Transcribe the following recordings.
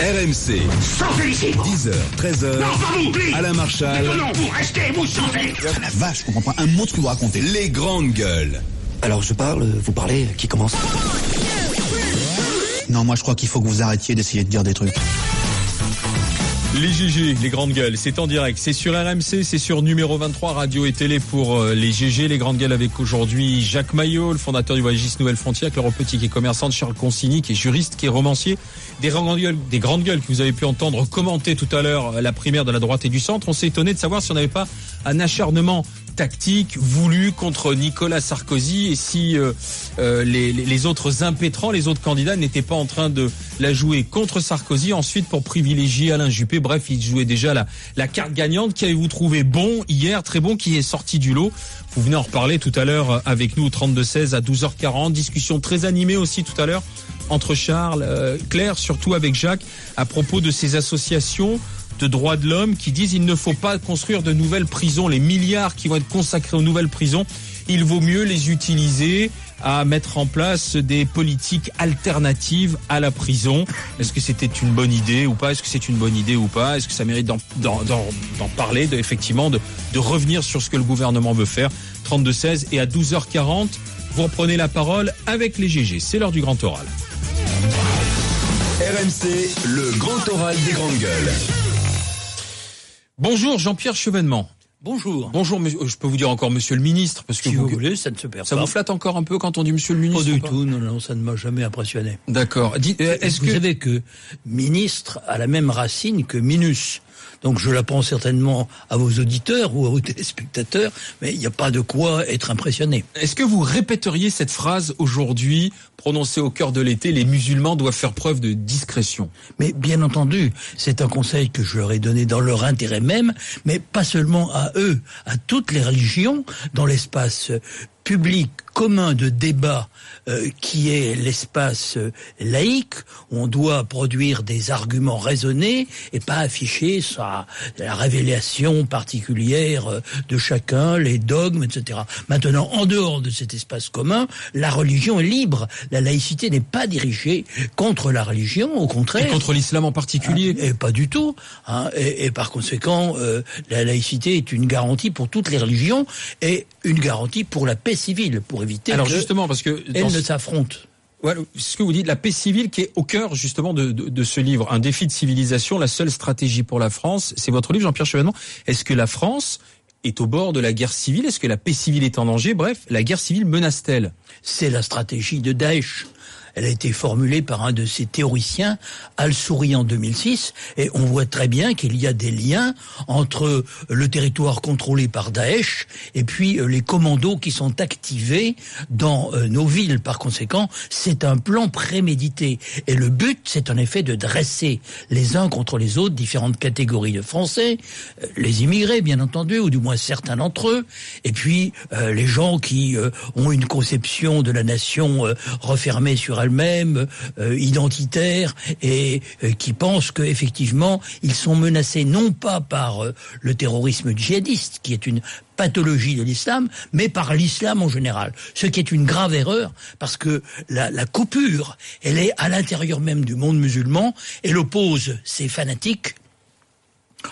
RMC. Sortez ici 10h, 13h. Non, pas vous, please. Alain Marchal. Non, non, vous restez, vous sortez La vache, je comprends pas un mot de ce que vous racontez. Les grandes gueules. Alors je parle, vous parlez, qui commence? Non, moi je crois qu'il faut que vous arrêtiez d'essayer de dire des trucs. Les GG, les grandes gueules, c'est en direct, c'est sur RMC, c'est sur numéro 23, radio et télé pour euh, les GG, les grandes gueules avec aujourd'hui Jacques Maillot, le fondateur du Voyagiste Nouvelle Frontière, Claire Petit qui est commerçante, Charles Consigny qui est juriste, qui est romancier, des grandes gueules, des grandes gueules que vous avez pu entendre commenter tout à l'heure euh, la primaire de la droite et du centre. On s'est étonné de savoir si on n'avait pas un acharnement tactique voulu contre Nicolas Sarkozy et si euh, euh, les, les autres impétrants, les autres candidats n'étaient pas en train de la jouer contre Sarkozy, ensuite pour privilégier Alain Juppé. Bref, il jouait déjà la, la carte gagnante. Qu'avez-vous trouvé bon hier, très bon, qui est sorti du lot? Vous venez en reparler tout à l'heure avec nous au 32-16 à 12h40. Discussion très animée aussi tout à l'heure entre Charles, euh, Claire, surtout avec Jacques, à propos de ces associations de droits de l'homme qui disent il ne faut pas construire de nouvelles prisons, les milliards qui vont être consacrés aux nouvelles prisons, il vaut mieux les utiliser à mettre en place des politiques alternatives à la prison. Est-ce que c'était une bonne idée ou pas? Est-ce que c'est une bonne idée ou pas? Est-ce que ça mérite d'en parler, effectivement, de, de revenir sur ce que le gouvernement veut faire? 32-16 et à 12h40, vous reprenez la parole avec les GG. C'est l'heure du grand oral. RMC, le grand oral des grandes gueules. Bonjour Jean-Pierre Chevènement. Bonjour. Bonjour, monsieur- je peux vous dire encore monsieur le ministre parce que Si vous, vous voulez, ça ne se perd ça pas. vous flatte encore un peu quand on dit monsieur le Pas ministre du pas tout, non, non, ça ne m'a jamais impressionné. D'accord. Euh, Est-ce vous que savez que ministre a la même racine que minus donc je la prends certainement à vos auditeurs ou à vos téléspectateurs, mais il n'y a pas de quoi être impressionné. est-ce que vous répéteriez cette phrase aujourd'hui prononcée au cœur de l'été Les musulmans doivent faire preuve de discrétion? Mais bien entendu, c'est un conseil que je leur ai donné dans leur intérêt même, mais pas seulement à eux, à toutes les religions, dans l'espace public commun de débat euh, qui est l'espace euh, laïque, où on doit produire des arguments raisonnés et pas afficher sa, la révélation particulière euh, de chacun, les dogmes, etc. Maintenant, en dehors de cet espace commun, la religion est libre. La laïcité n'est pas dirigée contre la religion, au Et contraire. contre l'islam en particulier Et pas du tout. Hein. Et, et par conséquent, la laïcité est une garantie pour toutes les religions et une garantie pour la paix civile, pour éviter Alors que justement, parce que elles ne s'affrontent. Voilà, ce que vous dites, la paix civile qui est au cœur justement de, de, de ce livre, un défi de civilisation, la seule stratégie pour la France, c'est votre livre, Jean-Pierre Chevènement. Est-ce que la France est au bord de la guerre civile? Est-ce que la paix civile est en danger? Bref, la guerre civile menace-t-elle? C'est la stratégie de Daesh. Elle a été formulée par un de ses théoriciens, Al-Souri en 2006, et on voit très bien qu'il y a des liens entre le territoire contrôlé par Daesh et puis euh, les commandos qui sont activés dans euh, nos villes. Par conséquent, c'est un plan prémédité. Et le but, c'est en effet de dresser les uns contre les autres différentes catégories de Français, euh, les immigrés, bien entendu, ou du moins certains d'entre eux, et puis les gens qui ont une conception de la nation refermée sur elle-même, euh, identitaire, et euh, qui pensent qu'effectivement, ils sont menacés non pas par euh, le terrorisme djihadiste, qui est une pathologie de l'islam, mais par l'islam en général. Ce qui est une grave erreur, parce que la, la coupure, elle est à l'intérieur même du monde musulman, elle oppose ces fanatiques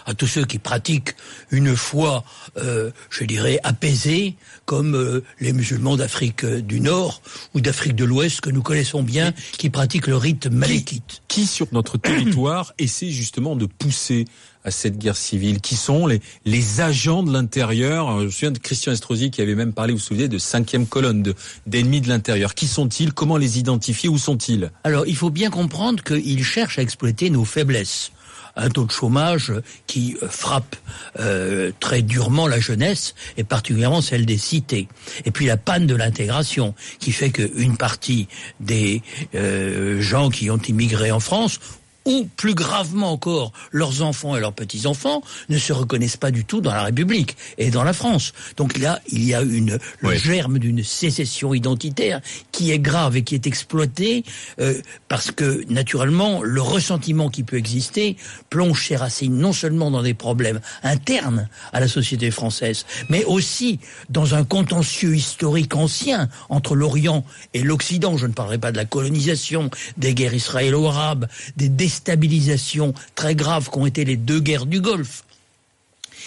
à tous ceux qui pratiquent une foi, euh, je dirais, apaisée, comme euh, les musulmans d'Afrique euh, du Nord ou d'Afrique de l'Ouest que nous connaissons bien, qui pratiquent le rite malékite. Qui sur notre territoire essaie justement de pousser à cette guerre civile? Qui sont les, les agents de l'intérieur? Je me souviens de Christian Estrosi qui avait même parlé, vous vous souvenez, de cinquième colonne, de- d'ennemis de l'intérieur. Qui sont-ils? Comment les identifier? Où sont-ils? Alors, il faut bien comprendre qu'ils cherchent à exploiter nos faiblesses. Un taux de chômage qui frappe euh, très durement la jeunesse et particulièrement celle des cités. Et puis la panne de l'intégration qui fait qu'une partie des euh, gens qui ont immigré en France ou plus gravement encore, leurs enfants et leurs petits-enfants ne se reconnaissent pas du tout dans la République et dans la France. Donc là, il y a une, le Oui. germe d'une sécession identitaire qui est grave et qui est exploitée euh, parce que, naturellement, le ressentiment qui peut exister plonge ses racines non seulement dans des problèmes internes à la société française, mais aussi dans un contentieux historique ancien entre l'Orient et l'Occident. Je ne parlerai pas de la colonisation, des guerres israélo-arabes, des décennies déstabilisation très grave qu'ont été les deux guerres du Golfe,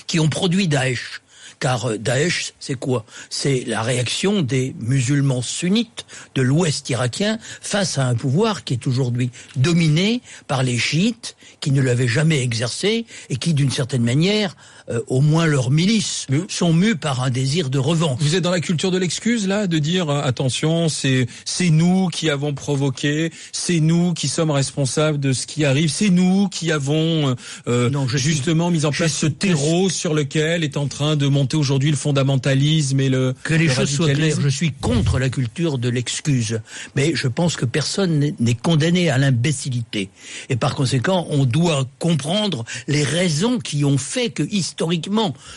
qui ont produit Daesh. Car euh, Daesh, c'est quoi? C'est la réaction des musulmans sunnites de l'ouest irakien face à un pouvoir qui est aujourd'hui dominé par les chiites, qui ne l'avaient jamais exercé et qui, d'une certaine manière, euh, au moins leurs milices, sont mus par un désir de revanche. Vous êtes dans la culture de l'excuse là, de dire euh, attention, c'est c'est nous qui avons provoqué, c'est nous qui sommes responsables de ce qui arrive, c'est nous qui avons euh, Non, je suis- justement mis en place ce terreau sur lequel est en train de monter aujourd'hui le fondamentalisme et le Que les le choses soient claires, je suis contre la culture de l'excuse, mais je pense que personne n'est- n'est condamné à l'imbécilité. Et par conséquent, on doit comprendre les raisons qui ont fait que historiquement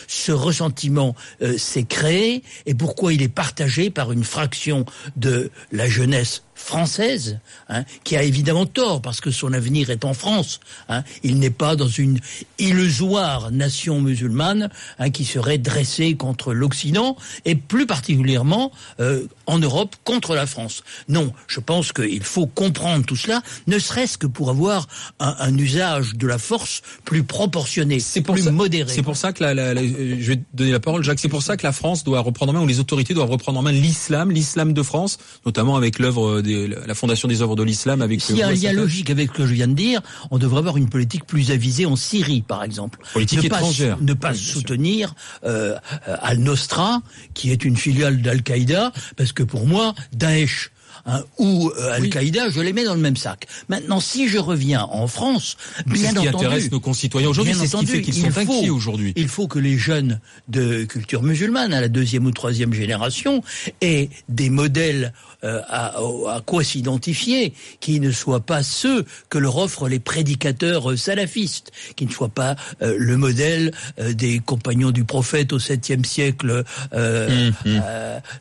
ce ressentiment euh, s'est créé et pourquoi il est partagé par une fraction de la jeunesse française, hein, qui a évidemment tort parce que son avenir est en France. hein. Il n'est pas dans une illusoire nation musulmane hein, qui serait dressée contre l'Occident et plus particulièrement euh, en Europe contre la France. Non, je pense qu'il faut comprendre tout cela, ne serait-ce que pour avoir un, un usage de la force plus proportionné, C'est plus ça, modéré. C'est pour ça que la, la- la- je vais te donner la parole, Jacques. C'est pour ça que la France doit reprendre en main, ou les autorités doivent reprendre en main l'islam, l'islam de France, notamment avec l'œuvre des, la fondation des œuvres de l'islam, avec. S'il y a un lien logique avec ce que je viens de dire, on devrait avoir une politique plus avisée en Syrie, par exemple. Politique ne pas, étrangère. Ne pas Oui, soutenir euh, euh, Al-Nostra, qui est une filiale d'Al-Qaïda, parce que pour moi, Daesh hein, ou euh, Al-Qaïda, je les mets dans le même sac. Maintenant, si je reviens en France, bien ce qui entendu, intéresse nos concitoyens aujourd'hui, c'est ce qui entendu, fait qu'ils sont inquiets aujourd'hui. Il faut que les jeunes de culture musulmane, à la deuxième ou troisième génération, aient des modèles euh, à, à quoi s'identifier, qui ne soient pas ceux que leur offrent les prédicateurs euh, salafistes, qui ne soient pas euh, le modèle euh, des compagnons du prophète au septième siècle euh,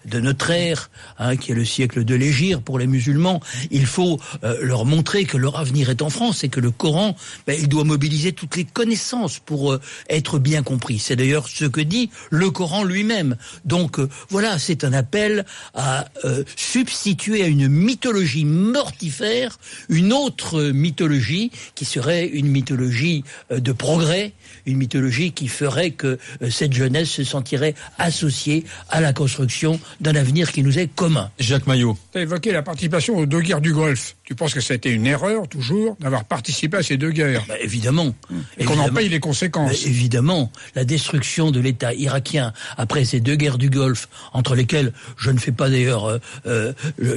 de notre ère, hein, qui est le siècle de l'Égir pour les musulmans. Il faut leur montrer que leur avenir est en France et que le Coran, ben, il doit mobiliser toutes les connaissances pour être bien compris. C'est d'ailleurs ce que dit le Coran lui-même. Donc voilà, c'est un appel à euh, substituer à une mythologie mortifère une autre mythologie qui serait une mythologie euh, de progrès, une mythologie qui ferait que euh, cette jeunesse se sentirait associée à la construction d'un avenir qui nous est commun. Jacques Maillot. Tu as évoqué la participation aux deux guerres du Golfe. Tu penses que ça a été une erreur, toujours, d'avoir participé à ces deux guerres? Bah, évidemment. Et qu'on en paye les conséquences évidemment, la destruction de l'État irakien après ces deux guerres du Golfe, entre lesquelles je ne fais pas d'ailleurs, euh, euh, je,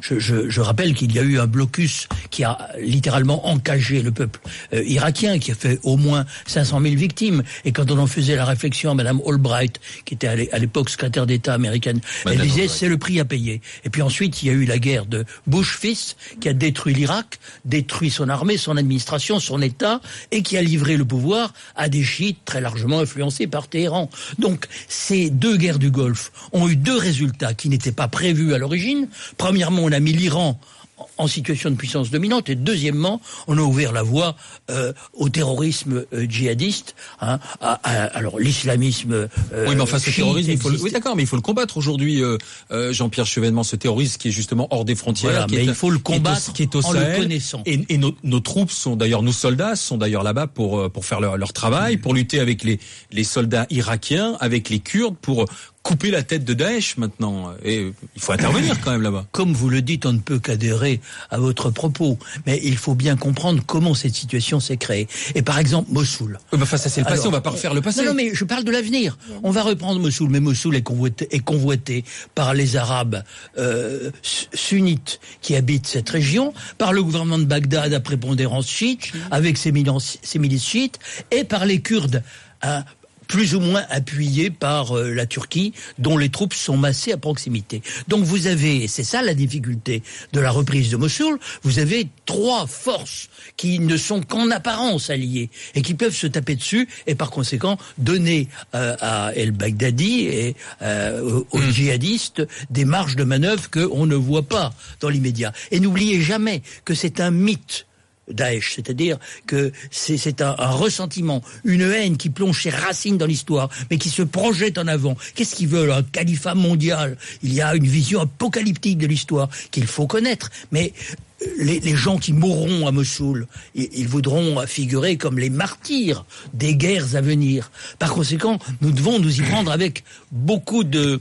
je- je- je rappelle qu'il y a eu un blocus qui a littéralement encagé le peuple euh, irakien, qui a fait au moins 500 000 victimes. Et quand on en faisait la réflexion à Madame Albright, qui était à l'é- à l'époque secrétaire d'État américaine, elle disait c'est le prix à payer. Et puis ensuite, il y a eu la guerre de Bush fils, qui a détruit l'Irak, détruit son armée, son administration, son État, et qui a livré le pouvoir à des chiites très largement influencés par Téhéran. Donc, ces deux guerres du Golfe ont eu deux résultats qui n'étaient pas prévus à l'origine. Premièrement, on a mis l'Iran en situation de puissance dominante et deuxièmement on a ouvert la voie euh, au terrorisme euh, djihadiste hein, à- à- alors l'islamisme euh, Oui, mais enfin, ce terrorisme, il faut le... oui, d'accord, mais il faut le combattre aujourd'hui, euh, euh, Jean-Pierre Chevènement, ce terrorisme qui est justement hors des frontières. Voilà, qui mais est- il faut le qui est au- combattre qui est au en le Sahel. connaissant. Et, et nos, nos troupes sont d'ailleurs, nos soldats sont d'ailleurs là-bas pour euh, pour faire leur, leur travail, pour lutter avec les les soldats irakiens, avec les Kurdes, pour couper la tête de Daesh maintenant. Et il faut intervenir quand même là-bas. Comme vous le dites, on ne peut qu'adhérer à votre propos, mais il faut bien comprendre comment cette situation s'est créée. Et par exemple, Mossoul. Bah, enfin, ça c'est le passé, Alors, on va pas refaire le passé. Non, non, mais je parle de l'avenir. On va reprendre Mossoul, mais Mossoul est convoité, est convoité par les Arabes euh, su- sunnites qui habitent cette région, par le gouvernement de Bagdad à prépondérance chiite, avec ses milices, ses milices chiites, et par les Kurdes. hein, plus ou moins appuyés par euh, la Turquie, dont les troupes sont massées à proximité. Donc vous avez, et c'est ça la difficulté de la reprise de Mossoul, vous avez trois forces qui ne sont qu'en apparence alliées et qui peuvent se taper dessus et par conséquent donner euh, à El Baghdadi et euh, aux- aux djihadistes des marges de manœuvre qu'on ne voit pas dans l'immédiat. Et n'oubliez jamais que c'est un mythe Daesh, c'est-à-dire que c'est un, un ressentiment, une haine qui plonge ses racines dans l'histoire, mais qui se projette en avant. Qu'est-ce qu'ils veulent Un califat mondial? Il y a une vision apocalyptique de l'histoire qu'il faut connaître, mais les, les gens qui mourront à Mossoul, ils, ils voudront figurer comme les martyrs des guerres à venir. Par conséquent, nous devons nous y prendre avec beaucoup de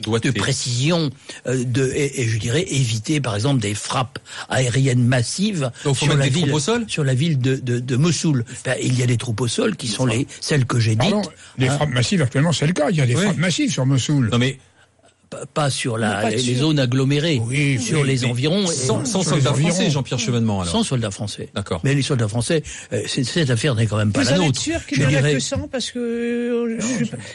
de précision, euh, de, et, et je dirais éviter par exemple des frappes aériennes massives Donc, sur, la des ville, troupes au sol sur la ville de, de, de Mossoul. Ben, il y a des troupes au sol qui sont les celles que j'ai dites. Pardon, les hein, frappes massives, actuellement, c'est le cas. Il y a des Oui. frappes massives sur Mossoul. Non mais pas- pas sur la, pas les, zones agglomérées, Oui, sur oui, les environs. et- sans, sans sur les soldats environs. français, Jean-Pierre Chevènement alors. sans soldats français. D'accord. Mais les soldats français, euh, c'est- cette affaire n'est quand même pas Vous la en êtes nôtre. sûr qu'il Je n'y en a que 100 Parce que euh,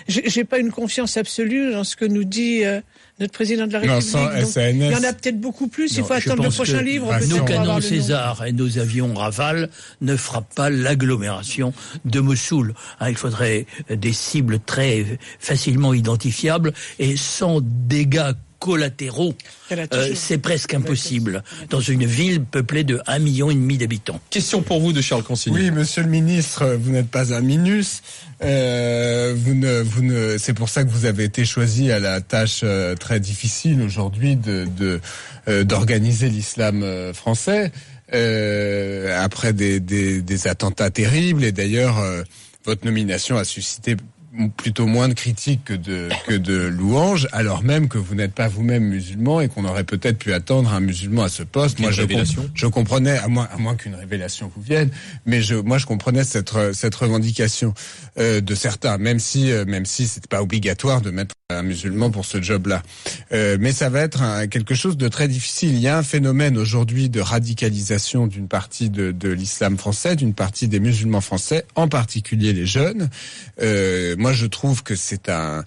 j'ai pas une confiance absolue dans ce que nous dit euh, notre président de la Non, République. sans Donc, SANS. il y en a peut-être beaucoup plus. il Non, faut attendre le prochain que livre. Peut-être Nos canons. César et nos avions Rafale ne frappent pas l'agglomération de Mossoul. Hein, il faudrait des cibles très facilement identifiables et sans dégâts collatéraux. Euh, c'est presque impossible dans une ville peuplée de 1,5 million et demi d'habitants. Question pour vous de Charles Consigny. Oui, monsieur le ministre, vous n'êtes pas un minus. Euh, vous ne, vous ne, c'est pour ça que vous avez été choisi à la tâche euh, très difficile aujourd'hui de, de euh, d'organiser l'islam français euh, après des, des, des attentats terribles. Et d'ailleurs, euh, votre nomination a suscité plutôt moins de critiques que de que de louanges, alors même que vous n'êtes pas vous-même musulman et qu'on aurait peut-être pu attendre un musulman à ce poste. Moi, je, comprenais, à moins, à moins qu'une révélation vous vienne, mais je, moi, je comprenais cette, cette revendication euh, de certains, même si, euh, même si c'était pas obligatoire de mettre un musulman pour ce job-là. Euh, mais ça va être un- quelque chose de très difficile. Il y a un phénomène aujourd'hui de radicalisation d'une partie de, de l'islam français, d'une partie des musulmans français, en particulier les jeunes. Euh, moi, je trouve que c'est un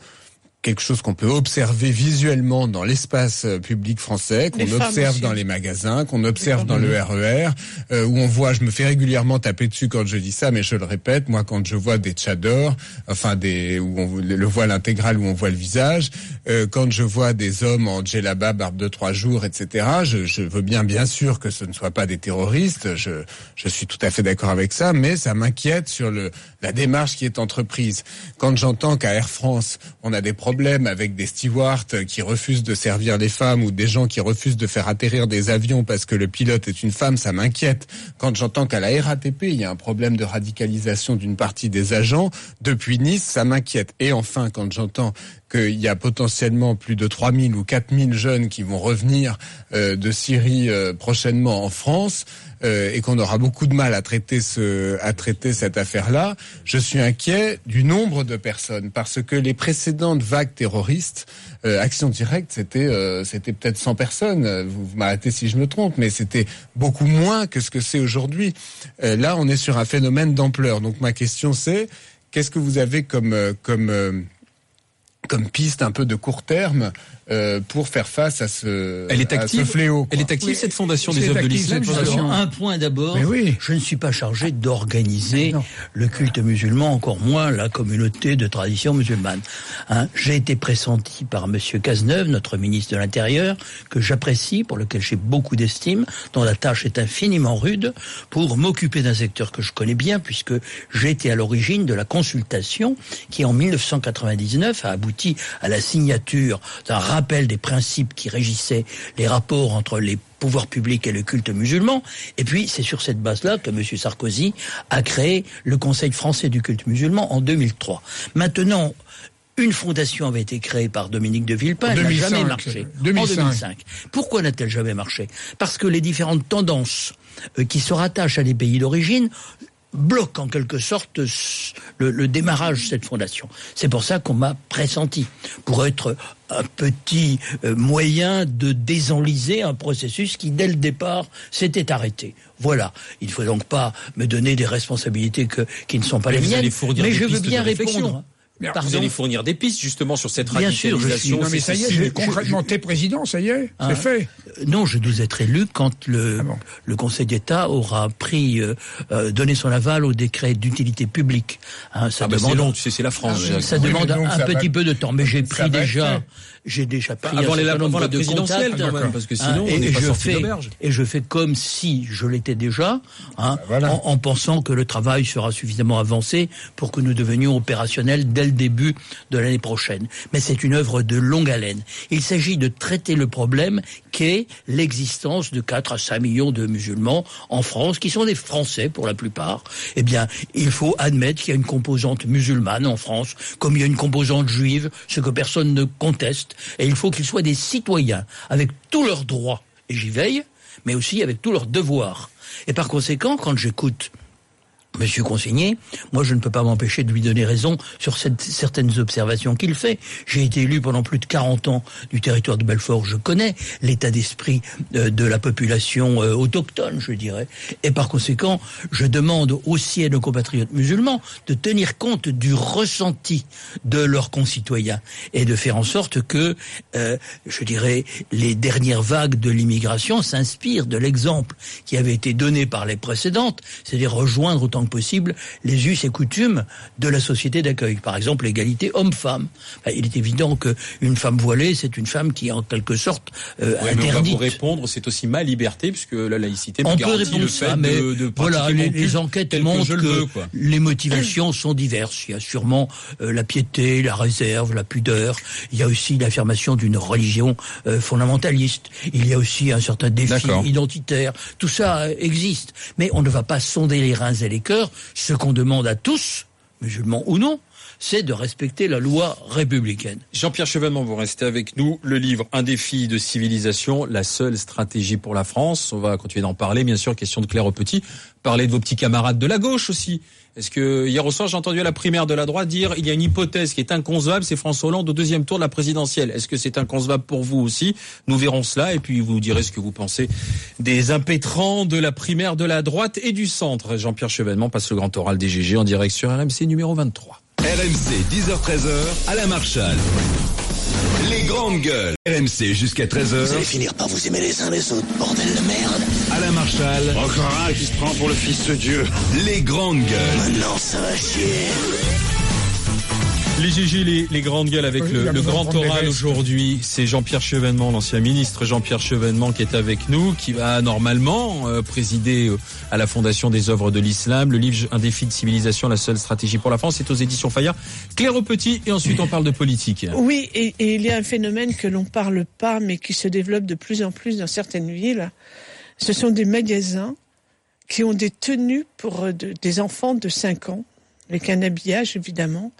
quelque chose qu'on peut observer visuellement dans l'espace euh, public français, qu'on observe aussi. dans les magasins, qu'on observe dans le RER, euh, où on voit, je me fais régulièrement taper dessus quand je dis ça, mais je le répète, moi quand je vois des tchadors, enfin des où on le voile intégral où on voit le visage, euh, quand je vois des hommes en djellaba, barbe de trois jours, etc. Je, je veux bien bien sûr que ce ne soient pas des terroristes, je je suis tout à fait d'accord avec ça, mais ça m'inquiète sur le la démarche qui est entreprise. Quand j'entends qu'à Air France on a des problèmes avec des stewards qui refusent de servir les femmes ou des gens qui refusent de faire atterrir des avions parce que le pilote est une femme, ça m'inquiète. Quand j'entends qu'à la RATP, il y a un problème de radicalisation d'une partie des agents, depuis Nice, ça m'inquiète. Et enfin, quand j'entends qu'il y a potentiellement plus de 3000 ou 4000 jeunes qui vont revenir euh, de Syrie euh, prochainement en France euh, et qu'on aura beaucoup de mal à traiter ce à traiter cette affaire-là, je suis inquiet du nombre de personnes parce que les précédentes vagues terroristes euh, Action Directe, c'était euh, c'était peut-être 100 personnes. Vous, vous m'arrêtez si je me trompe, mais c'était beaucoup moins que ce que c'est aujourd'hui. Euh, là, on est sur un phénomène d'ampleur. Donc ma question c'est qu'est-ce que vous avez comme comme comme piste un peu de court terme euh, pour faire face à ce, Elle est à active. ce fléau. quoi. Elle est active cette fondation des œuvres de l'islam. un point d'abord, Mais oui. je ne suis pas chargé d'organiser le culte musulman, encore moins la communauté de tradition musulmane. Hein, j'ai été pressenti par Monsieur Cazeneuve, notre ministre de l'Intérieur, que j'apprécie, pour lequel j'ai beaucoup d'estime, dont la tâche est infiniment rude, pour m'occuper d'un secteur que je connais bien, puisque j'ai été à l'origine de la consultation qui, en 1999, a abouti à la signature d'un rappel des principes qui régissaient les rapports entre les pouvoirs publics et le culte musulman. Et puis, c'est sur cette base-là que M. Sarkozy a créé le Conseil français du culte musulman en 2003. Maintenant, une fondation avait été créée par Dominique de Villepin, elle n'a 2005, jamais marché. En 2005. 2005. Pourquoi n'a-t-elle jamais marché? Parce que les différentes tendances euh, qui se rattachent à des pays d'origine bloquent en quelque sorte le, le démarrage de cette fondation. C'est pour ça qu'on m'a pressenti, pour être un petit euh, moyen de désenliser un processus qui, dès le départ, s'était arrêté. Voilà. Il ne faut donc pas me donner des responsabilités que, qui ne sont pas Mais les miennes. mais je veux bien répondre. Mais Pardon Vous allez fournir des pistes justement sur cette Bien sûr, radicalisation. Non mais ça y est, je- concrètement, t'es président, ça y est, Hein c'est fait. Euh, Non, je dois être élu quand le, Ah bon. le Conseil d'État aura pris, euh, euh, donné son aval au décret d'utilité publique. Hein, ça Ah bah c'est demande, long, tu sais, c'est la France. Ça demande donc un ça petit va- peu de temps, mais j'ai pris déjà. J'ai déjà pris Avant les- avant la de présidentielle, contacts. quand même, parce que Hein, sinon, on et, n'est et pas je sorti fais, et je fais comme si je l'étais déjà, hein, voilà. en, en pensant que le travail sera suffisamment avancé pour que nous devenions opérationnels dès le le début de l'année prochaine. Mais c'est une œuvre de longue haleine. Il s'agit de traiter le problème qu'est l'existence de 4 à 5 millions de musulmans en France, qui sont des Français pour la plupart. Eh bien, il faut admettre qu'il y a une composante musulmane en France, comme il y a une composante juive, ce que personne ne conteste. Et il faut qu'ils soient des citoyens, avec tous leurs droits, et j'y veille, mais aussi avec tous leurs devoirs. Et par conséquent, quand j'écoute Monsieur Consigné, moi je ne peux pas m'empêcher de lui donner raison sur certaines observations qu'il fait. J'ai été élu pendant plus de 40 ans du territoire de Belfort, je connais l'état d'esprit euh, de la population euh, autochtone, je dirais. Et par conséquent, je demande aussi à nos compatriotes musulmans de tenir compte du ressenti de leurs concitoyens et de faire en sorte que, euh, je dirais, les dernières vagues de l'immigration s'inspirent de l'exemple qui avait été donné par les précédentes, c'est-à-dire rejoindre autant que possible les us et coutumes de la société d'accueil. Par exemple, l'égalité homme-femme. Il est évident qu'une femme voilée, c'est une femme qui est en quelque sorte euh, va interdite. vous répondre, c'est aussi ma liberté, puisque la laïcité me On peut garantit répondre le ça, fait mais de, de voilà, les, enquêtes que montrent que, le veux, quoi. les motivations sont diverses. Il y a sûrement euh, la piété, la réserve, la pudeur. Il y a aussi l'affirmation d'une religion euh, fondamentaliste. Il y a aussi un certain défi identitaire. Tout ça euh, existe, mais on ne va pas sonder les reins et les cœurs. Ce qu'on demande à tous, musulmans ou non, c'est de respecter la loi républicaine. Jean-Pierre Chevènement, vous restez avec nous. Le livre Un défi de civilisation, la seule stratégie pour la France. On va continuer d'en parler, bien sûr. Question de Claire au Petit. Parler de vos petits camarades de la gauche aussi. Est-ce que hier au soir j'ai entendu à la primaire de la droite dire il y a une hypothèse qui est inconcevable, c'est François Hollande au deuxième tour de la présidentielle. Est-ce que c'est inconcevable pour vous aussi? Nous verrons cela et puis vous nous direz ce que vous pensez des impétrants de la primaire de la droite et du centre. Jean-Pierre Chevènement passe le grand oral des GG en direct sur RMC numéro 23. RMC 10h13h à la Marshall. Les grandes gueules. RMC jusqu'à 13h finir par vous aimer les uns les autres, bordel de merde. à la Marshall. Encore un qui se prend pour le fils de Dieu. Les grandes gueules. Maintenant, ça va chier. Les GG, les, les grandes gueules avec Oui, le, grand oral aujourd'hui. C'est Jean-Pierre Chevènement, l'ancien ministre Jean-Pierre Chevènement qui est avec nous, qui va normalement euh, présider euh, à la Fondation des œuvres de l'islam. Le livre Un défi de civilisation, la seule stratégie pour la France, c'est aux éditions Fayard. Claire au petit et ensuite on parle de politique. Oui, et, et il y a un phénomène que l'on parle pas, mais qui se développe de plus en plus dans certaines villes. Ce sont des magasins qui ont des tenues pour euh, de- des enfants de 5 ans, avec un habillage évidemment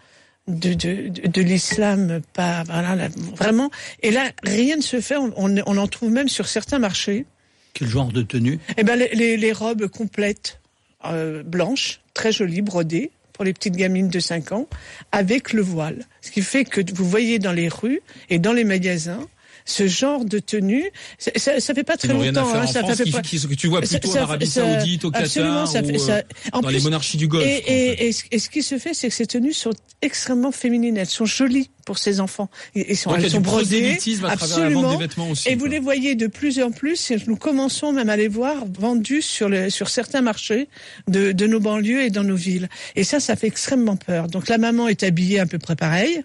de, de, de, l'islam, pas voilà, là, vraiment. Et là, rien ne se fait. On, on, on en trouve même sur certains marchés. Quel genre de tenue? Eh ben, les, les, les robes complètes euh, blanches, très jolies, brodées pour les petites gamines de 5 ans, avec le voile. Ce qui fait que vous voyez dans les rues et dans les magasins ce genre de tenue. Ça, ça, ça fait pas très longtemps. hein, ça France, fait qui- pas- qui- que tu vois plutôt ça- en Arabie Saoudite, au absolument, Qatar ça fait- ou, ça- euh, en dans les monarchies du Golfe. Et, et, et ce- et ce qui se fait, c'est que ces tenues sont extrêmement féminines. Elles sont jolies pour ces enfants. Ils sont, Donc, elles sont brodées. Absolument. des vêtements aussi. Et vous les voyez de plus en plus, nous commençons même à les voir vendus sur, le, sur certains marchés de, de nos banlieues et dans nos villes. Et ça, ça fait extrêmement peur. Donc la maman est habillée à peu près pareil,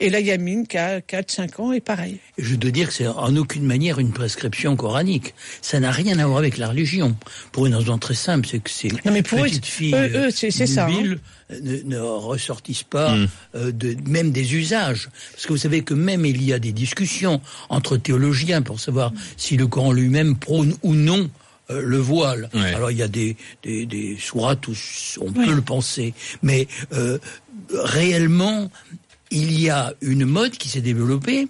et la gamine qui a 4-5 ans est pareil. Je dois dire que c'est en aucune manière une prescription coranique. Ça n'a rien à voir avec la religion. Pour une raison très simple, c'est que ces Non, mais pour eux, petites filles eux, eux, c'est- c'est ça, hein. ne, ne ressortissent pas Hmm. euh, de, même des usages. Parce que vous savez que même il y a des discussions entre théologiens pour savoir si le Coran lui-même prône ou non euh, le voile. Ouais. Alors il y a des, des, des sourates où on peut le penser, mais euh, réellement il y a une mode qui s'est développée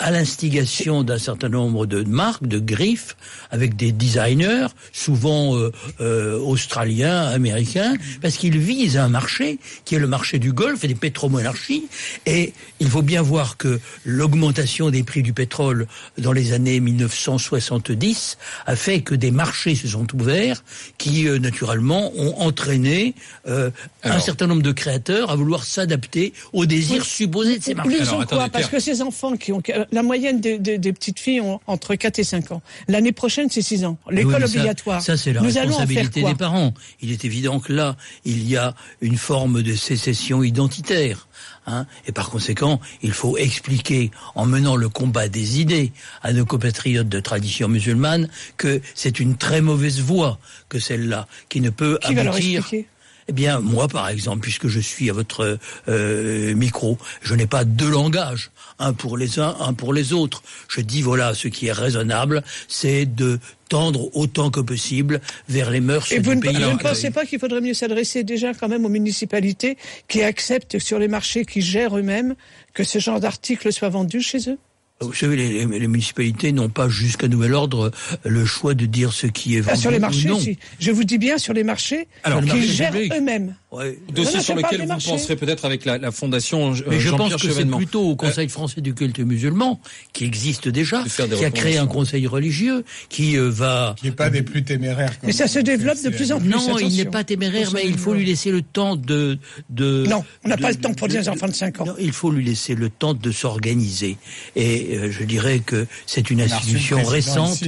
à l'instigation d'un certain nombre de marques, de griffes, avec des designers, souvent euh, euh, australiens, américains, parce qu'ils visent un marché qui est le marché du Golfe et des pétromonarchies. Et il faut bien voir que l'augmentation des prix du pétrole dans les années 1970 a fait que des marchés se sont ouverts qui, euh, naturellement, ont entraîné euh, un certain nombre de créateurs à vouloir s'adapter aux désirs supposés de ces marchés. Ils Alors, ont attendez, quoi Parce que ces enfants qui ont la moyenne des, des- des petites filles ont entre 4 et 5 ans. L'année prochaine, c'est 6 ans. L'école obligatoire. Ça, c'est la Nous responsabilité des parents. Il est évident que là, il y a une forme de sécession identitaire. Hein, et par conséquent, il faut expliquer, en menant le combat des idées à nos compatriotes de tradition musulmane, que c'est une très mauvaise voie que celle-là, qui ne peut Qui va leur aboutir. Eh bien, moi, par exemple, puisque je suis à votre euh, micro, je n'ai pas deux langages, un pour les uns, un pour les autres. Je dis, voilà, ce qui est raisonnable, c'est de tendre autant que possible vers les mœurs Et du vous ne, pays. vous ne pensez pas qu'il faudrait mieux s'adresser déjà quand même aux municipalités qui acceptent sur les marchés, qui gèrent eux-mêmes, que ce genre d'articles soit vendu chez eux? Vous savez, les, les- les municipalités n'ont pas jusqu'à nouvel ordre le choix de dire ce qui est Ah, vendu Sur les marchés, non. si. Je vous dis bien sur les marchés, Alors, le marché qu'ils gèrent public. eux-mêmes. Ouais. Dossier Non, sur lequel vous penserez peut-être avec la, la fondation euh, Mais je pense Jean-Pierre que c'est plutôt au Conseil français du culte musulman, qui existe déjà, qui a créé un conseil religieux, qui euh, va... Qui n'est pas des plus téméraires. Mais ça se développe de plus en plus. Non, il n'est pas téméraire, mais il faut lui laisser le temps de... de Non, on n'a pas le temps pour de- des enfants de 5 ans. Non, il faut lui laisser le temps de s'organiser. Et euh, je dirais que c'est une institution récente.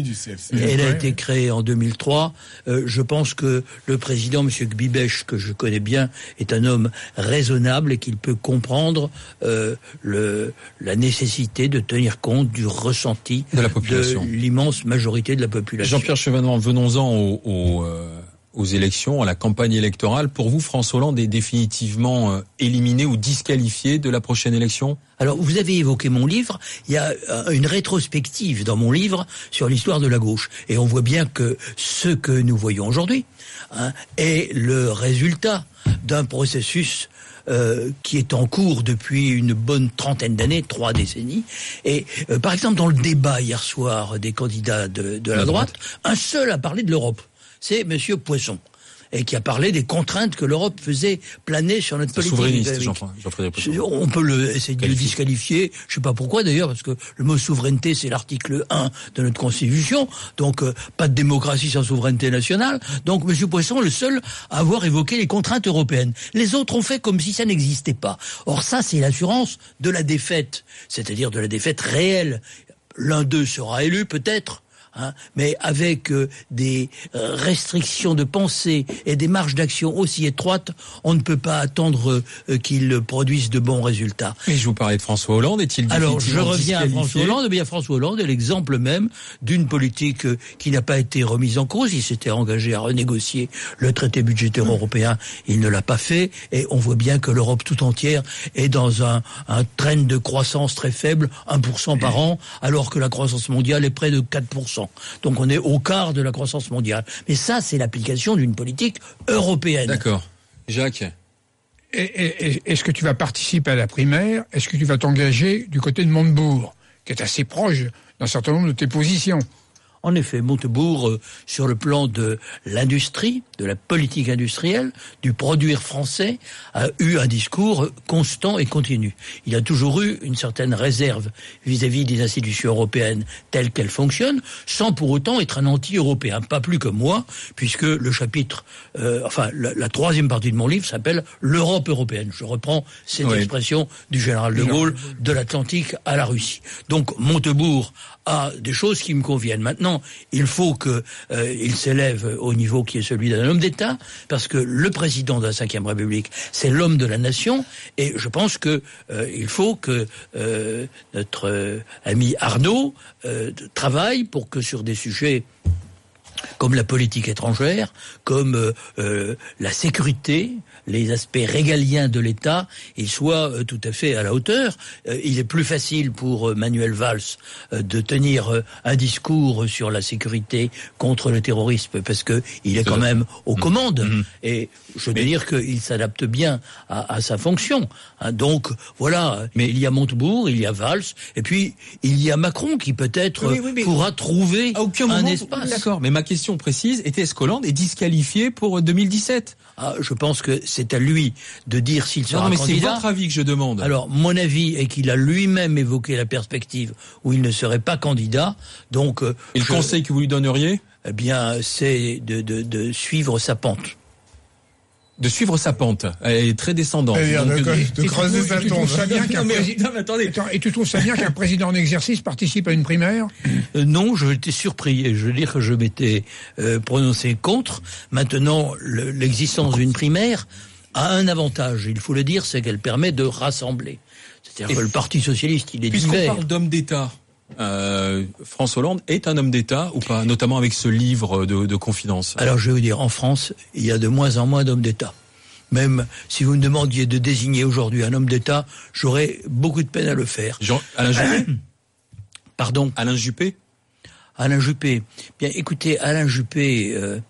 Elle a été créée en 2003. Euh, je pense que le président, M. Gbibech, que je connais bien, est un homme raisonnable et qu'il peut comprendre euh, le, la nécessité de tenir compte du ressenti De la population. l'immense majorité de la population. Jean-Pierre Chevènement, venons-en euh, aux élections, à la campagne électorale. Pour vous, François Hollande est définitivement euh, éliminé ou disqualifié de la prochaine élection? Alors, vous avez évoqué mon livre. Il y a une rétrospective dans mon livre sur l'histoire de la gauche. Et on voit bien que ce que nous voyons aujourd'hui hein, est le résultat d'un processus euh, qui est en cours depuis une bonne trentaine d'années, trois décennies. Et euh, par exemple, dans le débat hier soir des candidats de, de la, droite. un seul a parlé de l'Europe. C'est Monsieur Poisson. Et qui a parlé des contraintes que l'Europe faisait planer sur notre politique souverainiste, économique. Jean- Jean-Frédéric Poisson. On peut le, essayer de le disqualifier. Je sais pas pourquoi d'ailleurs, parce que le mot souveraineté, c'est l'article 1 de notre Constitution. Donc, euh, pas de démocratie sans souveraineté nationale. Donc, Monsieur Poisson, le seul à avoir évoqué les contraintes européennes. Les autres ont fait comme si ça n'existait pas. Or, ça, c'est l'assurance de la défaite. C'est-à-dire de la défaite réelle. L'un d'eux sera élu, peut-être. Hein, mais avec euh, des euh, restrictions de pensée et des marges d'action aussi étroites, on ne peut pas attendre euh, qu'ils produisent de bons résultats. Et je vous parlais de François Hollande. Est-il Alors, je reviens à François Hollande. Eh bien, François Hollande est l'exemple même d'une politique euh, qui n'a pas été remise en cause. Il s'était engagé à renégocier le traité budgétaire européen. Il ne l'a pas fait. Et on voit bien que l'Europe tout entière est dans un, un train de croissance très faible, 1% par an, alors que la croissance mondiale est près de 4%. Donc, on est au quart de la croissance mondiale. Mais ça, c'est l'application d'une politique européenne. D'accord. Jacques Et- et- et- Est-ce que tu vas participer à la primaire? Est-ce que tu vas t'engager du côté de Montebourg, qui est assez proche d'un certain nombre de tes positions? En effet, Montebourg, euh, sur le plan de l'industrie, de la politique industrielle, du produire français, a eu un discours constant et continu. Il a toujours eu une certaine réserve vis-à-vis des institutions européennes telles qu'elles fonctionnent, sans pour autant être un anti-européen. Pas plus que moi, puisque le chapitre, euh, enfin, la, la troisième partie de mon livre s'appelle l'Europe européenne. Je reprends cette Oui. expression du général de Gaulle, de l'Atlantique à la Russie. Donc, Montebourg a des choses qui me conviennent. Maintenant, il faut que euh, s'élève au niveau qui est celui d'un homme d'État, parce que le président de la Ve République, c'est l'homme de la nation, et je pense que euh, il faut que euh, notre euh, ami Arnaud euh, travaille pour que sur des sujets comme la politique étrangère, comme la sécurité, les aspects régaliens de l'État, il soit euh, tout à fait à la hauteur. Euh, il est plus facile pour euh, Manuel Valls euh, de tenir euh, un discours sur la sécurité contre le terrorisme parce que il est quand même aux commandes. Et je veux dire qu'il s'adapte bien à, à sa fonction. hein. donc voilà, Mais- il y a Montebourg, il y a Valls, et puis il y a Macron qui peut-être Oui, oui, mais- pourra trouver À aucun un moment. espace. D'accord. Mais ma question précise était est-ce qu'Hollande est disqualifié pour 2017 Ah, je pense que c'est à lui de dire s'il sera non, mais c'est candidat. votre avis que je demande. Alors, mon avis est qu'il a lui-même évoqué la perspective où il ne serait pas candidat. Donc, euh, Et le je- conseil que vous lui donneriez? Eh bien, c'est de, de, de suivre sa pente. De suivre sa pente. Elle est très descendante. C'est-à-dire Donc, de, de Et tu creuser trouves- sa tombe. ça bien qu'un Non, mais- président- non, mais attendez. Attends, et tu trouves ça bien qu'un président en exercice participe à une primaire Euh, non, je étais surpris. Et je veux dire que je m'étais euh, prononcé contre. Maintenant, le- l'existence d'une primaire a un avantage. Il faut le dire, c'est qu'elle permet de rassembler. C'est-à-dire Et que le Parti socialiste, il est Puisqu'on divers. parle d'homme d'État, euh, François Hollande est un homme d'État ou pas, notamment avec ce livre de, de confidence. Alors, je vais vous dire, en France, il y a de moins en moins d'hommes d'État. Même si vous me demandiez de désigner aujourd'hui un homme d'État, j'aurais beaucoup de peine à le faire. Jean, Alain Juppé Pardon Alain Juppé? Alain Juppé. Bien, écoutez, Alain Juppé, euh,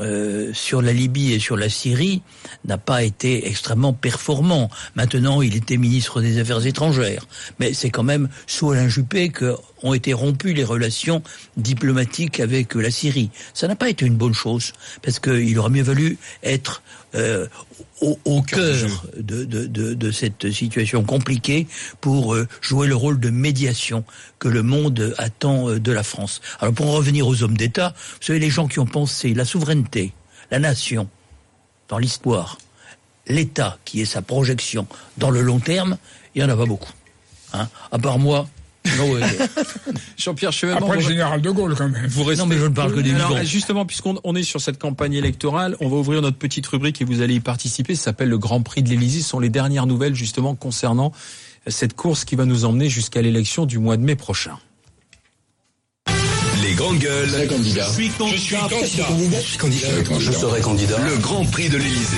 euh, sur la Libye et sur la Syrie, n'a pas été extrêmement performant. Maintenant, il était ministre des Affaires étrangères. Mais c'est quand même sous Alain Juppé qu'ont été rompues les relations diplomatiques avec la Syrie. Ça n'a pas été une bonne chose, parce qu'il aurait mieux valu être euh, au, au cœur de, de, de, de, cette situation compliquée pour euh, jouer le rôle de médiation que le monde attend euh, de la France. Alors pour en revenir aux hommes d'État, vous savez, les gens qui ont pensé la souveraineté, la nation, dans l'histoire, l'État qui est sa projection dans le long terme, il n'y en a pas beaucoup. Hein à part moi, Jean-Pierre Chevènement. Après le général de Gaulle, quand même. Vous restez... Non, mais je ne parle que des Alors, Justement, puisqu'on on est sur cette campagne électorale, on va ouvrir notre petite rubrique et vous allez y participer. Ça s'appelle le Grand Prix de l'Élysée. Ce sont les dernières nouvelles, justement, concernant cette course qui va nous emmener jusqu'à l'élection du mois de mai prochain. Les grandes gueules. Je suis candidat. Je suis candidat. Je suis candidat. Je serai candidat. Le Grand Prix de l'Élysée.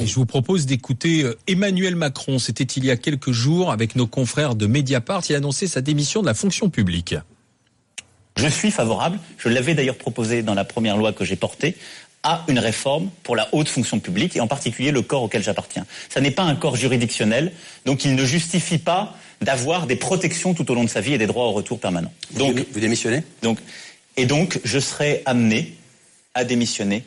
Et je vous propose d'écouter euh, Emmanuel Macron. C'était il y a quelques jours avec nos confrères de Mediapart. Il a annoncé sa démission de la fonction publique. Je suis favorable, je l'avais d'ailleurs proposé dans la première loi que j'ai portée, à une réforme pour la haute fonction publique et en particulier le corps auquel j'appartiens. Ça n'est pas un corps juridictionnel, donc il ne justifie pas d'avoir des protections tout au long de sa vie et des droits au retour permanent. Donc, vous, vous démissionnez? donc, et donc, je serai amené à démissionner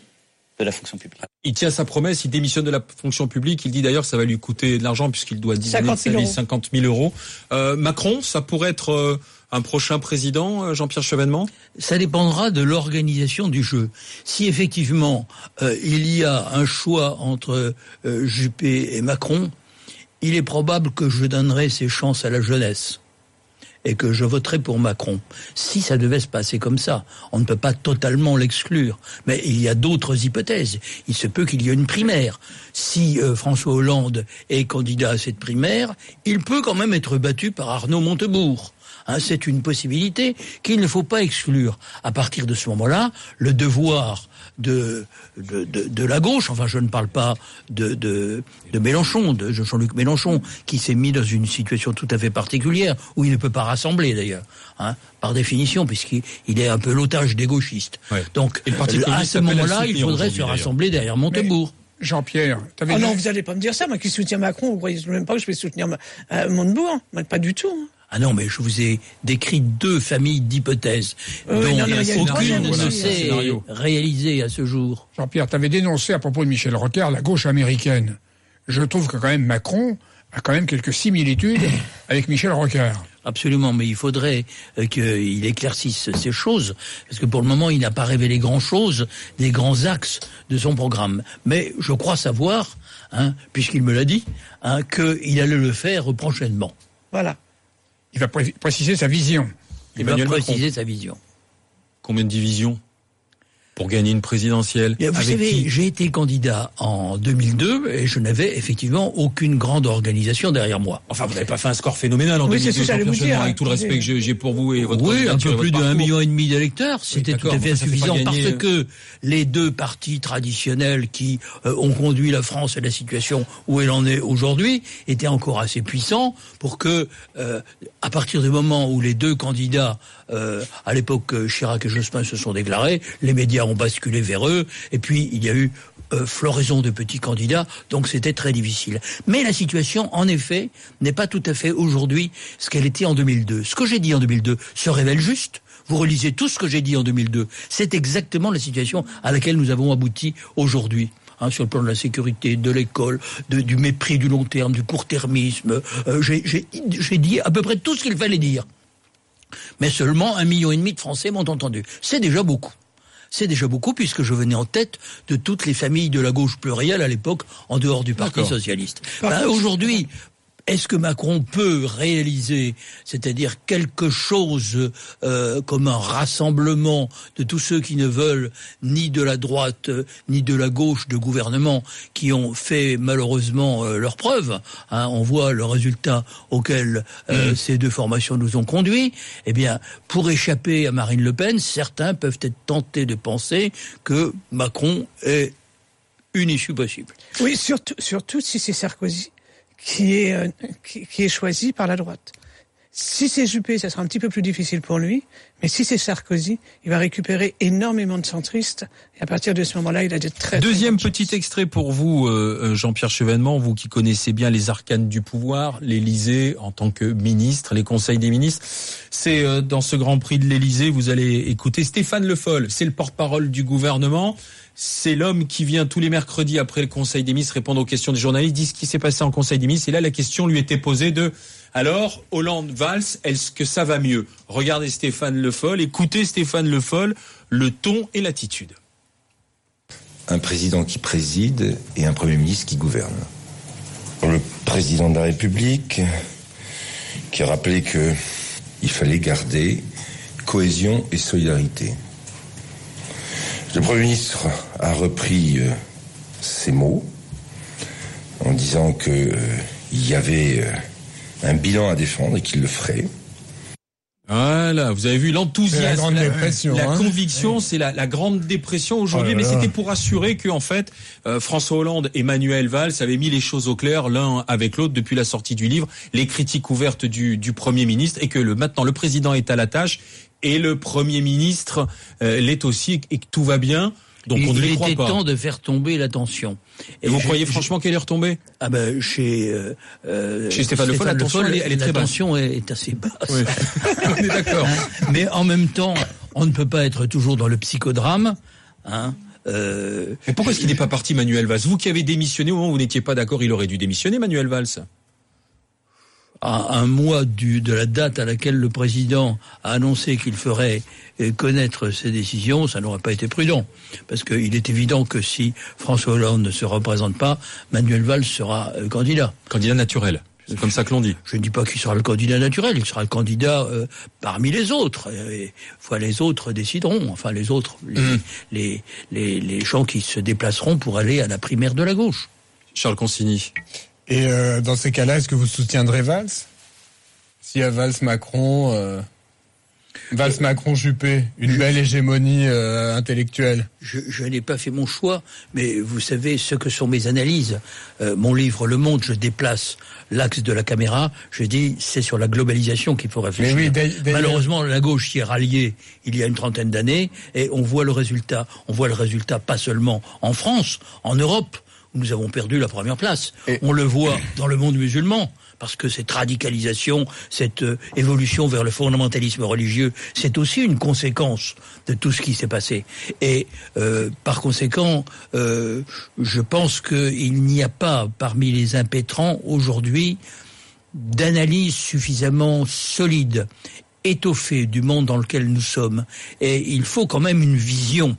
de la fonction publique. Il tient sa promesse, il démissionne de la fonction publique. Il dit d'ailleurs que ça va lui coûter de l'argent puisqu'il doit 10 années de sa vie, 50 000 euros. Euh, Macron, ça pourrait être euh, un prochain président, euh, Jean-Pierre Chevènement? Ça dépendra de l'organisation du jeu. Si effectivement euh, il y a un choix entre euh, Juppé et Macron, il est probable que je donnerai ses chances à la jeunesse et que je voterai pour Macron. Si ça devait se passer comme ça, on ne peut pas totalement l'exclure. Mais il y a d'autres hypothèses. Il se peut qu'il y ait une primaire. Si euh, François Hollande est candidat à cette primaire, il peut quand même être battu par Arnaud Montebourg. Hein, c'est une possibilité qu'il ne faut pas exclure. À partir de ce moment-là, le devoir de, de, de, de, la gauche, enfin je ne parle pas de, de, de Mélenchon, de Jean-Luc Mélenchon, qui s'est mis dans une situation tout à fait particulière, où il ne peut pas rassembler d'ailleurs, hein, par définition, puisqu'il il est un peu l'otage des gauchistes. Ouais. Donc à ce moment-là, il faudrait se rassembler derrière Montebourg. Mais... Jean-Pierre. Ah non, vous n'allez pas me dire ça, moi qui soutiens Macron, vous croyez même pas que je vais soutenir euh, Montebourg Pas du tout. Hein. Ah non, mais je vous ai décrit deux familles d'hypothèses Euh, dont oui, non, non, aucune une ne s'est scénario. réalisée à ce jour. Jean-Pierre, tu avais dénoncé à propos de Michel Rocard la gauche américaine. Je trouve que quand même Macron a quand même quelques similitudes avec Michel Rocard. Absolument, mais il faudrait euh, qu'il éclaircisse ces choses, parce que pour le moment, il n'a pas révélé grand-chose des grands axes de son programme. Mais je crois savoir, hein, puisqu'il me l'a dit, hein, qu'il allait le faire prochainement. Voilà. Il va pré préciser sa vision. Il Emmanuel va Macron. préciser sa vision. Combien de divisions? Pour gagner une présidentielle vous Avec savez, j'ai été candidat en 2002 et je n'avais effectivement aucune grande organisation derrière moi. Enfin, vous n'avez pas fait un score phénoménal en Oui, c'est 2002, ce que j'allais Jean-Pierre vous dire. Chevènement, Avec tout le respect que j'ai pour vous et votre Oui, un peu plus d'un parcours. million et demi d'électeurs, c'était tout à fait ça insuffisant gagner- parce que les deux partis traditionnels qui euh, ont conduit la France à la situation où elle en est aujourd'hui étaient encore assez puissants pour que, euh, à partir du moment où les deux candidats, euh, à l'époque euh, Chirac et Jospin se sont déclarés, les médias ont basculé vers eux et puis il y a eu euh, floraison de petits candidats, donc c'était très difficile. Mais la situation, en effet, n'est pas tout à fait aujourd'hui ce qu'elle était en 2002. Ce que j'ai dit en 2002 se révèle juste. Vous relisez tout ce que j'ai dit en 2002. C'est exactement la situation à laquelle nous avons abouti aujourd'hui. Hein, sur le plan de la sécurité, de l'école, du mépris du long terme, du court-termisme. J'ai dit à peu près tout ce qu'il fallait dire. Mais seulement un million et demi de Français m'ont entendu. C'est déjà beaucoup. C'est déjà beaucoup puisque je venais en tête de toutes les familles de la gauche plurielle à l'époque en dehors du Parti socialiste. Ben, Aujourd'hui, est-ce que Macron peut réaliser, c'est-à-dire quelque chose euh, comme un rassemblement de tous ceux qui ne veulent ni de la droite ni de la gauche de gouvernement, qui ont fait malheureusement euh, leurs preuves hein, On voit le résultat auquel euh, ces deux formations nous ont conduits. Eh bien, pour échapper à Marine Le Pen, certains peuvent être tentés de penser que Macron est une issue possible. Oui, surtout, surtout si c'est Sarkozy qui est, euh, qui, qui est choisi par la droite. Si c'est Juppé, ça sera un petit peu plus difficile pour lui. Mais si c'est Sarkozy, il va récupérer énormément de centristes. Et à partir de ce moment-là, il a de très. Deuxième petit extrait pour vous, euh, euh, Jean-Pierre Chevènement, vous qui connaissez bien les arcanes du pouvoir, l'Élysée en tant que ministre, les conseils des ministres. C'est euh, dans ce Grand Prix de l'Élysée, vous allez écouter Stéphane Le Foll. C'est le porte-parole du gouvernement. C'est l'homme qui vient tous les mercredis après le Conseil des ministres répondre aux questions des journalistes, dit ce qui s'est passé en Conseil des ministres. Et là, la question lui était posée de alors, Hollande-Valls, est-ce que ça va mieux? Regardez Stéphane Le Foll, écoutez Stéphane Le Foll, le ton et l'attitude. Un président qui préside et un Premier ministre qui gouverne. Le président de la République qui a rappelé qu'il fallait garder cohésion et solidarité. Le Premier ministre a repris euh, ces mots en disant qu'il euh, y avait euh, un bilan à défendre et qu'il le ferait. Voilà, vous avez vu l'enthousiasme, la, la hein. conviction, c'est la, la, grande dépression aujourd'hui, Oh mais c'était pour assurer que en fait euh, François Hollande et Manuel Valls avaient mis les choses au clair l'un avec l'autre depuis la sortie du livre, les critiques ouvertes du, du Premier ministre et que le, maintenant le président est à la tâche et le Premier ministre euh, l'est aussi et que tout va bien. Donc il, on ne il les croit était pas. temps de faire tomber la tension. Et vous croyez franchement qu'elle est retombée? Ah ben chez euh, euh, Chez Stéphane Le Foll, la tension, elle est- elle est la très basse. tension est, est assez basse. Oui. On est d'accord. Hein, Mais en même temps, on ne peut pas être toujours dans le psychodrame. Hein. Euh, Mais pourquoi est-ce qu'il n'est pas parti Manuel Valls? Vous qui avez démissionné au moment où vous n'étiez pas d'accord, il aurait dû démissionner Manuel Valls. À un mois du, de la date à laquelle le président a annoncé qu'il ferait euh, connaître ses décisions, ça n'aurait pas été prudent. Parce qu'il est évident que si François Hollande ne se représente pas, Manuel Valls sera euh, candidat. Candidat naturel. C'est comme ça que l'on dit. Je ne dis pas qu'il sera le candidat naturel, il sera le candidat euh, parmi les autres. Et, les autres décideront, enfin les autres, les, les, les, les gens qui se déplaceront pour aller à la primaire de la gauche. Charles Consigny. Et euh, dans ces cas-là, est-ce que vous soutiendrez Valls? S'il y a Valls-Macron, euh, Valls-Macron-Juppé, une belle hégémonie euh, intellectuelle. Je, je n'ai pas fait mon choix, mais vous savez ce que sont mes analyses. Euh, mon livre Le Monde, je déplace l'axe de la caméra. Je dis c'est sur la globalisation qu'il faut réfléchir. Mais oui, Malheureusement, la gauche s'y est ralliée il y a une trentaine d'années, et on voit le résultat. On voit le résultat pas seulement en France, en Europe, où nous avons perdu la première place. On le voit dans le monde musulman. Parce que cette radicalisation, cette euh, évolution vers le fondamentalisme religieux, c'est aussi une conséquence de tout ce qui s'est passé. Et euh, par conséquent, euh, je pense qu'il n'y a pas parmi les impétrants aujourd'hui d'analyse suffisamment solide, étoffée du monde dans lequel nous sommes. Et il faut quand même une vision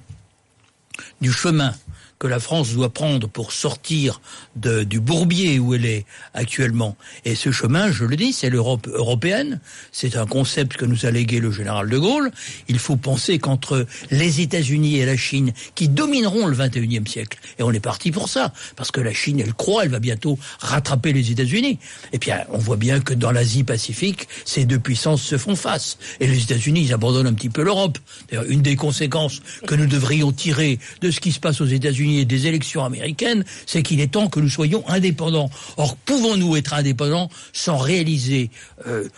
du chemin que la France doit prendre pour sortir du bourbier où elle est actuellement. Et ce chemin, je le dis, c'est l'Europe européenne. C'est un concept que nous a légué le général de Gaulle. Il faut penser qu'entre les États-Unis et la Chine, qui domineront le 21e siècle, et on est parti pour ça, parce que la Chine, elle croit, elle va bientôt rattraper les États-Unis. Et puis, on voit bien que dans l'Asie-Pacifique, ces deux puissances se font face. Et les États-Unis, ils abandonnent un petit peu l'Europe. D'ailleurs, une des conséquences que nous devrions tirer de ce qui se passe aux États-Unis des élections américaines, c'est qu'il est temps que nous soyons indépendants. Or, pouvons-nous être indépendants sans réaliser euh,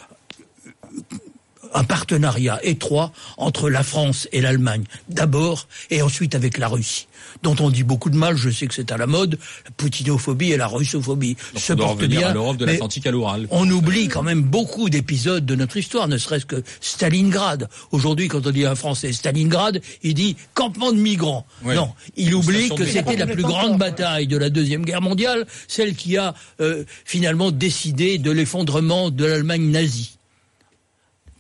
un partenariat étroit entre la France et l'Allemagne, d'abord, et ensuite avec la Russie, dont on dit beaucoup de mal, je sais que c'est à la mode, la poutinophobie et la russophobie Donc se on doit portent bien. à l'Europe de mais l'Atlantique à l'Oural. on oublie quand même beaucoup d'épisodes de notre histoire, ne serait-ce que Stalingrad. Aujourd'hui, quand on dit à un Français Stalingrad, il dit campement de migrants. Ouais. Non, il oublie que c'était la plus grande bataille de la Deuxième Guerre mondiale, celle qui a euh, finalement décidé de l'effondrement de l'Allemagne nazie.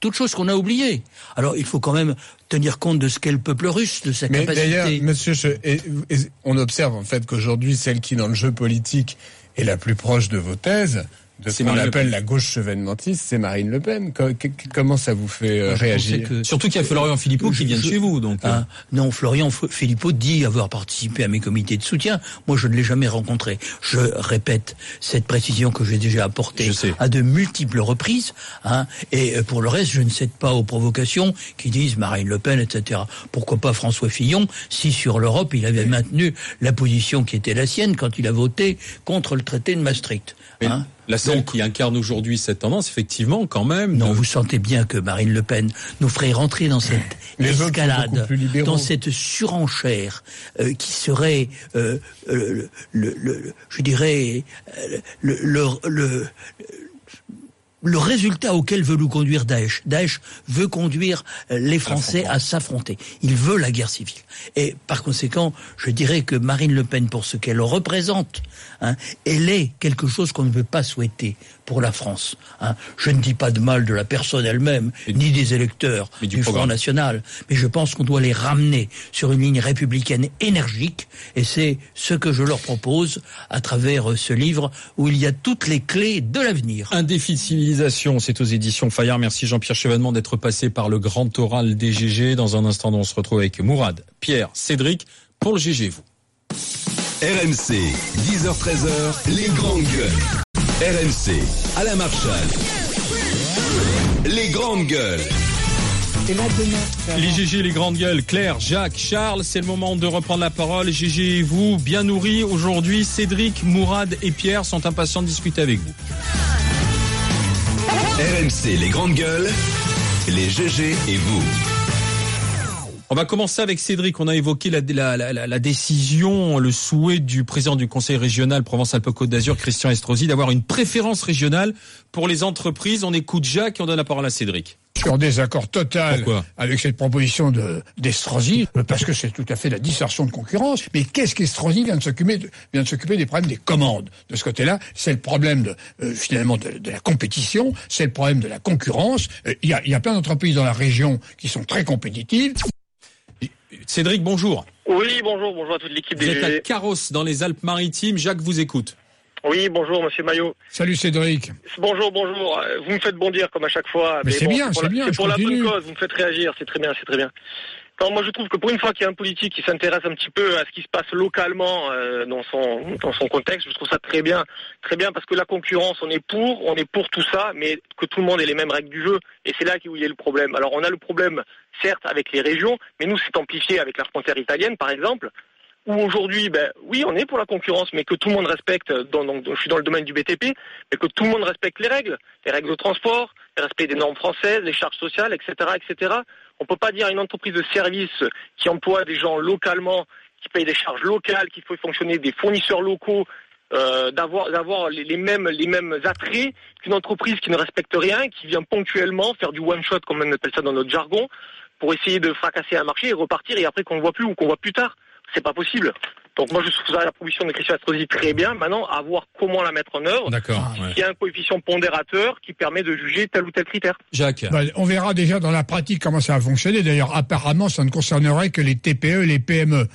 Toute chose qu'on a oubliée. Alors il faut quand même tenir compte de ce qu'est le peuple russe, de sa Mais capacité. d'ailleurs, monsieur, Che- et- et on observe en fait qu'aujourd'hui, celle qui, dans le jeu politique, est la plus proche de vos thèses, de ce qu'on appelle la gauche chevènementiste, c'est Marine Le Pen. comment ça vous fait euh, réagir Surtout qu'il y a Florian Philippot qui vient de chez vous. Donc, ah, non, Florian Philippot dit avoir participé à mes comités de soutien. Moi, je ne l'ai jamais rencontré. Je répète cette précision que j'ai déjà apportée à de multiples reprises. Hein, et pour le reste, je ne cède pas aux provocations qui disent Marine Le Pen, etc. Pourquoi pas François Fillon si sur l'Europe il avait maintenu la position qui était la sienne quand il a voté contre le traité de Maastricht. Hein la seule qui incarne aujourd'hui cette tendance, effectivement, quand même. Non, vous sentez bien que Marine Le Pen nous ferait rentrer dans cette escalade, dans cette surenchère euh, qui serait, euh, euh, le, le, je dirais, le, le le résultat auquel veut nous conduire Daesh. Daesh veut conduire euh, les Français à s'affronter. Il veut la guerre civile. Et par conséquent, je dirais que Marine Le Pen, pour ce qu'elle représente, hein, elle est quelque chose qu'on ne veut pas souhaiter pour la France. Hein. Je ne dis pas de mal de la personne elle-même, ni des électeurs du, Front National, mais je pense qu'on doit les ramener sur une ligne républicaine énergique, et c'est ce que je leur propose à travers euh, ce livre où il y a toutes les clés de l'avenir. Un défi de civilisation, c'est aux éditions Fayard. Merci Jean-Pierre Chevènement d'être passé par le grand oral des GG. Dans un instant, on se retrouve avec Mourad, Pierre, Cédric pour le GG vous. RMC, 10h-13h, les grandes gueules. RMC, à la Marshall. Les grandes gueules. Les GG, les grandes gueules, Claire, Jacques, Charles, c'est le moment de reprendre la parole. GG et vous, bien nourris aujourd'hui. Cédric, Mourad et Pierre sont impatients de discuter avec vous. RMC, les grandes gueules, les GG et vous. On va commencer avec Cédric. On a évoqué la, la, décision, le souhait du président du Conseil régional Provence-Alpes-Côte d'Azur, Christian Estrosi, d'avoir une préférence régionale pour les entreprises. On écoute Jacques et on donne la parole à Cédric. Je suis en désaccord total avec cette proposition d'Estrosi, parce que c'est tout à fait la distorsion de concurrence. Mais qu'est-ce qu'Estrosi vient de s'occuper vient de s'occuper des problèmes des commandes De ce côté-là, c'est le problème de, euh, finalement de, la compétition, c'est le problème de la concurrence. Euh, il y, a, y a plein d'entreprises dans la région qui sont très compétitives. Cédric, bonjour. Oui, bonjour, bonjour à toute l'équipe des Vous êtes à Carrosse, dans les Alpes-Maritimes. Jacques vous écoute. Oui, bonjour, monsieur Maillot. Salut Cédric. Bonjour, bonjour. Vous me faites bondir comme à chaque fois. Mais, c'est bien, c'est bien. C'est pour la bonne cause, vous me faites réagir, c'est très bien, c'est très bien. Moi je trouve que pour une fois qu'il y a un politique qui s'intéresse un petit peu à ce qui se passe localement euh, dans son contexte, je trouve ça très bien, très bien parce que la concurrence, on est pour, on est pour tout ça, mais que tout le monde ait les mêmes règles du jeu, et c'est là où il y a le problème. Alors on a le problème certes avec les régions, mais nous c'est amplifié avec la frontière italienne par exemple, où aujourd'hui, ben oui, on est pour la concurrence, mais que tout le monde respecte. Donc, je suis dans le domaine du BTP, mais que tout le monde respecte les règles, les règles de transport, le respect des normes françaises, les charges sociales, etc. On ne peut pas dire à une entreprise de service qui emploie des gens localement, qui paye des charges locales, qu'il faut fonctionner des fournisseurs locaux, euh, d'avoir d'avoir les, mêmes les mêmes attraits qu'une entreprise qui ne respecte rien, qui vient ponctuellement faire du one shot comme on appelle ça dans notre jargon, pour essayer de fracasser un marché et repartir et après qu'on ne voit plus ou qu'on voit plus tard. C'est pas possible. Donc moi je trouve la proposition de Christian Estrosi très bien. Maintenant, à voir comment la mettre en œuvre. D'accord. Il y a un coefficient pondérateur qui permet de juger tel ou tel critère. Jacques. Bah, on verra déjà dans la pratique comment ça va fonctionner. D'ailleurs, apparemment, ça ne concernerait que les TPE et les PME.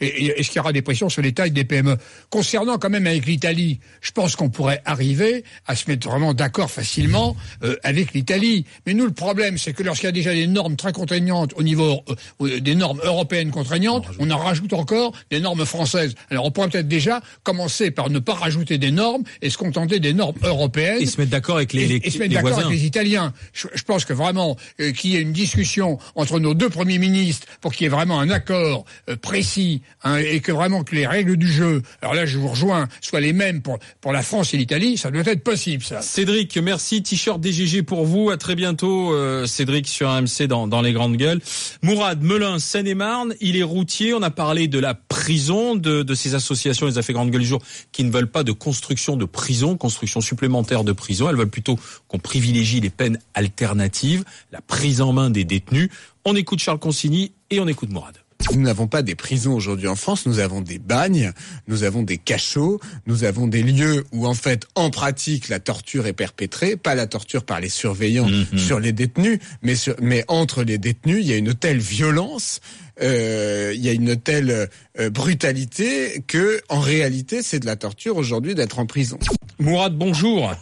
Est-ce qu'il y aura des pressions sur les tailles des PME Concernant quand même avec l'Italie, je pense qu'on pourrait arriver à se mettre vraiment d'accord facilement euh, avec l'Italie. Mais nous, le problème, c'est que lorsqu'il y a déjà des normes très contraignantes au niveau euh, des normes européennes contraignantes, on en rajoute encore des normes française. Alors on pourrait peut-être déjà commencer par ne pas rajouter des normes et se contenter des normes européennes. Et se mettre d'accord avec les, et, se mettre d'accord avec les Italiens. Je, pense que vraiment euh, qu'il y ait une discussion entre nos deux premiers ministres pour qu'il y ait vraiment un accord euh, précis hein, et que vraiment que les règles du jeu, alors là je vous rejoins, soient les mêmes pour, pour la France et l'Italie, ça doit être possible ça. Cédric, merci. T-shirt DGG pour vous. À très bientôt euh, Cédric sur AMC dans, dans les grandes gueules. Mourad Melun, Seine-et-Marne, il est routier. On a parlé de la prison de, ces associations, les affaires grande gueule du jour, qui ne veulent pas de construction de prison, construction supplémentaire de prison. Elles veulent plutôt qu'on privilégie les peines alternatives, la prise en main des détenus. On écoute Charles Consigny et on écoute Mourad. Nous n'avons pas des prisons aujourd'hui en France, nous avons des bagnes, nous avons des cachots, nous avons des lieux où en fait, en pratique, la torture est perpétrée, pas la torture par les surveillants mhm. sur les détenus, mais, mais entre les détenus, il y a une telle violence euh, il y a une telle euh, brutalité que, en réalité, c'est de la torture aujourd'hui d'être en prison. Mourad, bonjour.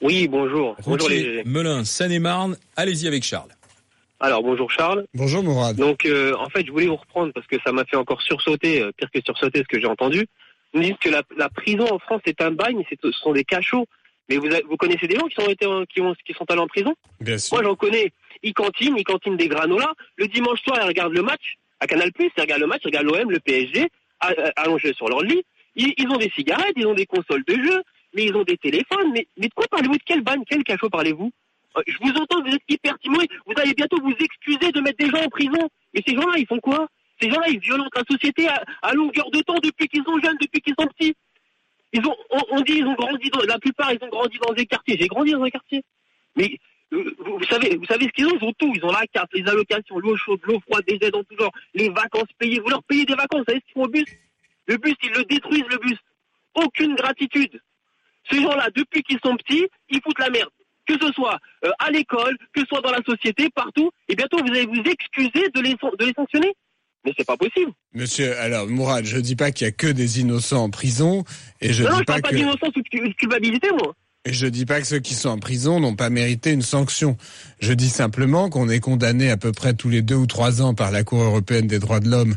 Oui, bonjour. Bonjour les Melun, Seine-et-Marne. Allez-y avec Charles. Alors bonjour Charles. Bonjour Mourad. Donc euh, en fait je voulais vous reprendre parce que ça m'a fait encore sursauter, euh, pire que sursauter ce que j'ai entendu. Vous dites que la, la prison en France est un bagne, c'est- ce sont des cachots. Mais vous, vous connaissez des gens qui sont, été, qui, ont, qui sont allés en prison Bien sûr. Moi j'en connais. Ils cantinent, ils cantinent des granolas. Le dimanche soir ils regardent le match à Canal+, ils regardent le match, ils regardent l'OM, le PSG, à- à- allongés sur leur lit. Ils, ils ont des cigarettes, ils ont des consoles de jeux, mais ils ont des téléphones. Mais, mais de quoi parlez-vous? De quel bagne Quel cachot parlez-vous? Je vous entends, vous êtes hyper timoré. Vous allez bientôt vous excuser de mettre des gens en prison. Mais ces gens-là, ils font quoi? Ces gens-là, ils violentent la société à, longueur de temps depuis qu'ils sont jeunes, depuis qu'ils sont petits. Ils ont, on, dit, ils ont grandi dans, la plupart, ils ont grandi dans des quartiers. J'ai grandi dans un quartier. Mais euh, vous, vous savez, vous savez ce qu'ils ont? Ils ont tout. Ils ont la carte, les allocations, l'eau chaude, l'eau froide, des aides en tout genre, les vacances payées. Vous leur payez des vacances. Vous savez ce qu'ils font au bus? Le bus, ils le détruisent, le bus. Aucune gratitude. Ces gens-là, depuis qu'ils sont petits, ils foutent la merde. Que ce soit euh, à l'école, que ce soit dans la société, partout. Et bientôt, vous allez vous excuser de les, de les sanctionner. Mais c'est pas possible. Monsieur, alors Mourad, je dis pas qu'il y a que des innocents en prison et je non, non, dis je pas parle pas que d'innocence ou de culpabilité, moi. Et je dis pas que ceux qui sont en prison n'ont pas mérité une sanction. Je dis simplement qu'on est condamné à peu près tous les deux ou trois ans par la Cour européenne des droits de l'homme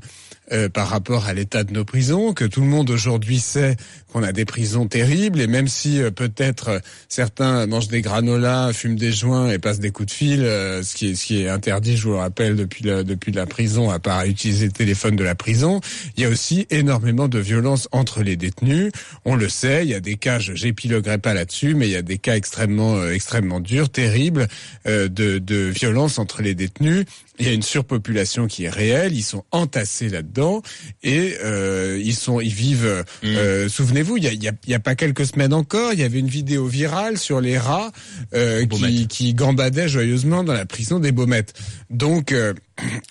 euh, par rapport à l'état de nos prisons, que tout le monde aujourd'hui sait qu'on a des prisons terribles et même si euh, peut-être euh, certains mangent des granolas, fument des joints et passent des coups de fil, euh, ce qui est ce qui est interdit, je vous le rappelle depuis la, depuis la prison, à part utiliser le téléphone de la prison, il y a aussi énormément de violence entre les détenus. On le sait, il y a des cas, j'épiloguerai pas là-dessus, mais il y a des cas extrêmement euh, extrêmement durs, terribles euh, de, de violence entre les détenus. Il y a une surpopulation qui est réelle, ils sont entassés là-dedans et euh, ils sont, ils vivent. euh, Souvenez-vous, il y a, y, a, y a pas quelques semaines encore, il y avait une vidéo virale sur les rats euh, qui, qui gambadaient joyeusement dans la prison des Baumettes. Donc, euh,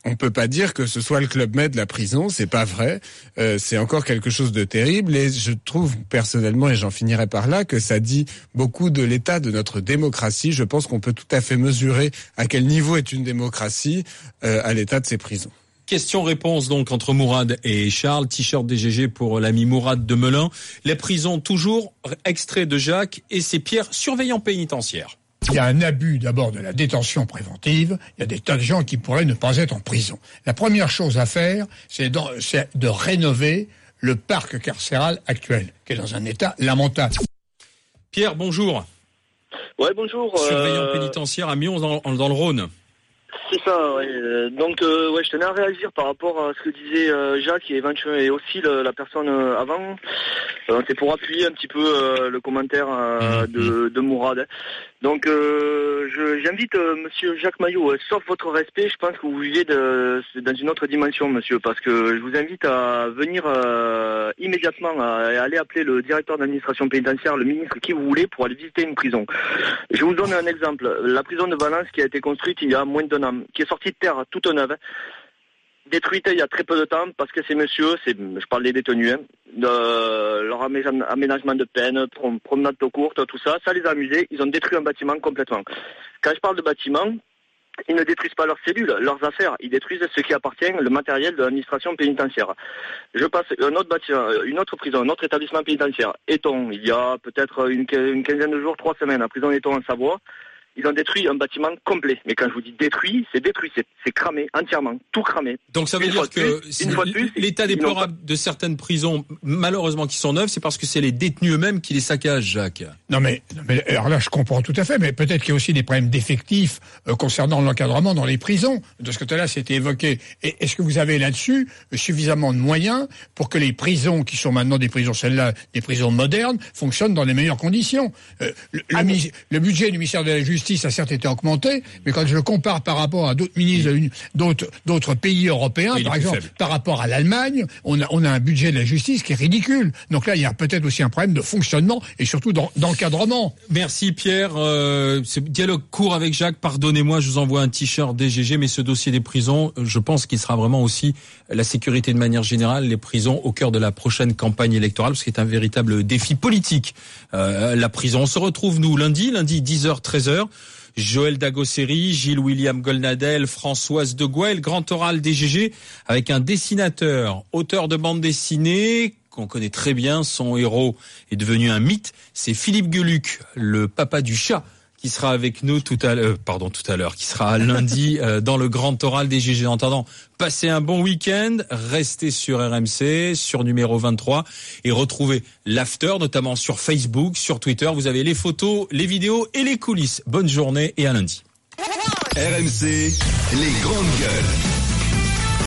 on peut pas dire que ce soit le club med de la prison, c'est pas vrai. Euh, c'est encore quelque chose de terrible et je trouve personnellement, et j'en finirai par là, que ça dit beaucoup de l'état de notre démocratie. Je pense qu'on peut tout à fait mesurer à quel niveau est une démocratie euh, à l'état de ces prisons. Question-réponse donc entre Mourad et Charles. T-shirt DGG pour l'ami Mourad de Melun. Les prisons toujours, extrait de Jacques et c'est Pierre, surveillant pénitentiaire. Il y a un abus d'abord de la détention préventive. Il y a des tas de gens qui pourraient ne pas être en prison. La première chose à faire, c'est de rénover le parc carcéral actuel, qui est dans un état lamentable. Pierre, bonjour. Ouais, bonjour. Surveillant euh, pénitentiaire à Mions dans, dans le Rhône. C'est ça, ouais. Euh, Donc, euh, ouais, je tenais à réagir par rapport à ce que disait euh, Jacques et aussi la personne avant. C'est pour appuyer un petit peu le commentaire de, Mourad. Donc, j'invite Monsieur Jacques Maillot, sauf votre respect, je pense que vous vivez dans une autre dimension, Monsieur, parce que je vous invite à venir immédiatement à, à aller appeler le directeur d'administration pénitentiaire, le ministre qui vous voulez, pour aller visiter une prison. Je vous donne un exemple. La prison de Valence qui a été construite il y a moins d'un an, qui est sortie de terre toute neuve, détruite il y a très peu de temps parce que ces messieurs, je parle des détenus, hein, leur amé- aménagement de peine, prom- promenade de courte, tout ça, ça les a amusés. Ils ont détruit un bâtiment complètement. Quand je parle de bâtiment, ils ne détruisent pas leurs cellules, leurs affaires. Ils détruisent ce qui appartient, le matériel de l'administration pénitentiaire. Je passe bâtiment, une autre prison, un autre établissement pénitentiaire. Eton, il y a peut-être une, quin- une quinzaine de jours, trois semaines, à prison Eton en Savoie. Ils ont détruit un bâtiment complet. Mais quand je vous dis détruit, c'est détruit, c'est cramé entièrement, tout cramé. Donc ça veut Une dire que l'état déplorable de certaines prisons, malheureusement qui sont neuves, c'est parce que c'est les détenus eux-mêmes qui les saccagent, Jacques. Non mais, non, mais alors là je comprends tout à fait, mais peut-être qu'il y a aussi des problèmes d'effectifs euh, concernant l'encadrement dans les prisons. De ce côté-là, c'était évoqué. Est-ce que vous avez là-dessus euh, suffisamment de moyens pour que les prisons, qui sont maintenant des prisons celles-là, des prisons modernes, fonctionnent dans les meilleures conditions? Euh, le, le mi- le budget du ministère de la Justice a certes été augmenté, mais quand je le compare par rapport à d'autres ministres d'autres pays européens, Oui, par exemple, faible. par rapport à l'Allemagne, on a, on a un budget de la justice qui est ridicule. Donc là, il y a peut-être aussi un problème de fonctionnement et surtout d'en- d'encadrement. Merci Pierre. Euh, ce dialogue court avec Jacques. Pardonnez-moi, je vous envoie un t-shirt DGG, mais ce dossier des prisons, je pense qu'il sera vraiment aussi la sécurité de manière générale, les prisons au cœur de la prochaine campagne électorale, parce que c'est un véritable défi politique. Euh, la prison. On se retrouve nous lundi, lundi 10h 13h. Joël Dagosseri, Gilles William Golnadel, Françoise de Gouel, grand oral DGG avec un dessinateur, auteur de bande dessinée, qu'on connaît très bien. Son héros est devenu un mythe. C'est Philippe Geluc, le papa du chat qui sera avec nous tout à l'heure, pardon, tout à l'heure, qui sera lundi euh, dans le grand oral des GG. En attendant, passez un bon week-end, restez sur RMC, sur numéro 23 et retrouvez l'after, notamment sur Facebook, sur Twitter. Vous avez les photos, les vidéos et les coulisses. Bonne journée et à lundi. RMC, les grandes gueules.